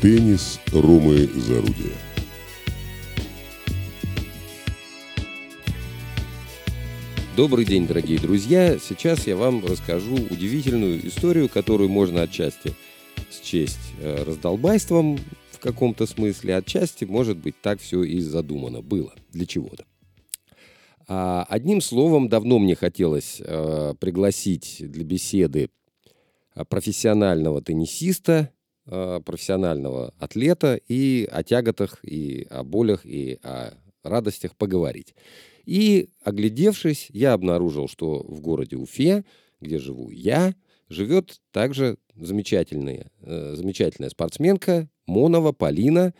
Теннис Ромы Зарудия. Добрый день, дорогие друзья! Сейчас я вам расскажу удивительную историю, которую можно отчасти счесть э, раздолбайством в каком-то смысле, отчасти, может быть, так все и задумано было для чего-то. А, одним словом, давно мне хотелось э, пригласить для беседы э, профессионального теннисиста, профессионального атлета и о тяготах, и о болях, и о радостях поговорить. И, оглядевшись, я обнаружил, что в городе Уфе, где живу я, живет также замечательная, э, замечательная спортсменка Монова Полина.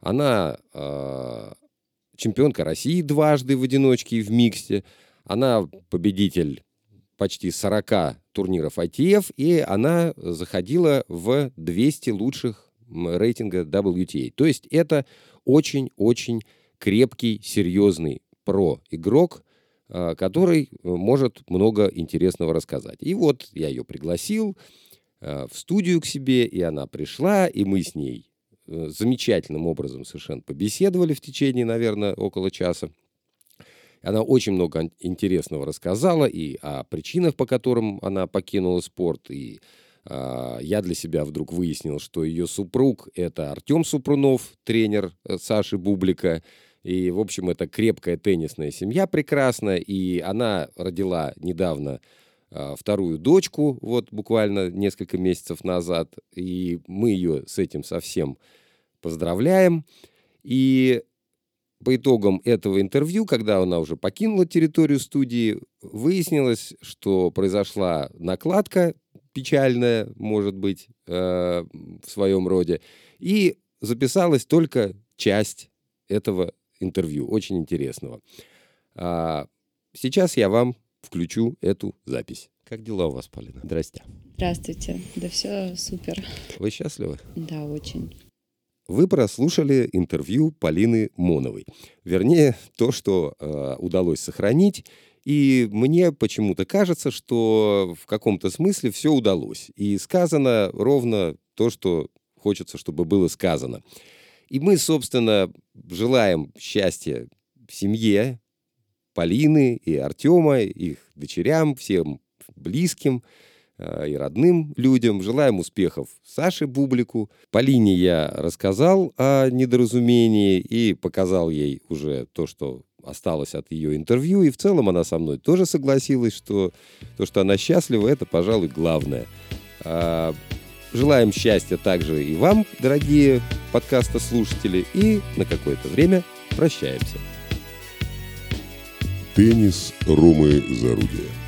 Она э, чемпионка России дважды в одиночке и в миксте. Она победитель почти 40 турниров ITF, и она заходила в 200 лучших рейтинга WTA. То есть это очень-очень крепкий, серьезный про-игрок, а, который может много интересного рассказать. И вот я ее пригласил а, в студию к себе, и она пришла, и мы с ней Э, замечательным образом совершенно побеседовали в течение, наверное, около часа. Она очень много интересного рассказала и о причинах, по которым она покинула спорт, и э, я для себя вдруг выяснил, что ее супруг – это Артем Супрунов, тренер э, Саши Бублика, и, в общем, это крепкая теннисная семья прекрасная, и она родила недавно э, вторую дочку, вот буквально несколько месяцев назад, и мы ее с этим совсем поздравляем. И по итогам этого интервью, когда она уже покинула территорию студии, выяснилось, что произошла накладка печальная, может быть, э, в своем роде, и записалась только часть этого интервью, очень интересного. А сейчас я вам включу эту запись. Как дела у вас, Полина? Здрасте. Здравствуйте. Да все супер. Вы счастливы? Да, очень. Вы прослушали интервью Полины Моновой. Вернее, то, что э, удалось сохранить. И мне почему-то кажется, что в каком-то смысле все удалось. И сказано ровно то, что хочется, чтобы было сказано. И мы, собственно, желаем счастья семье Полины и Артема, их дочерям, всем близким. Э, и родным людям. Желаем успехов Саше Бублику. Полине я рассказал о недоразумении и показал ей уже то, что осталось от ее интервью. И в целом она со мной тоже согласилась, что то, что она счастлива, это, пожалуй, главное. А, желаем счастья также и вам, дорогие подкаста слушатели, и на какое-то время прощаемся. Теннис Ромы Зарудия.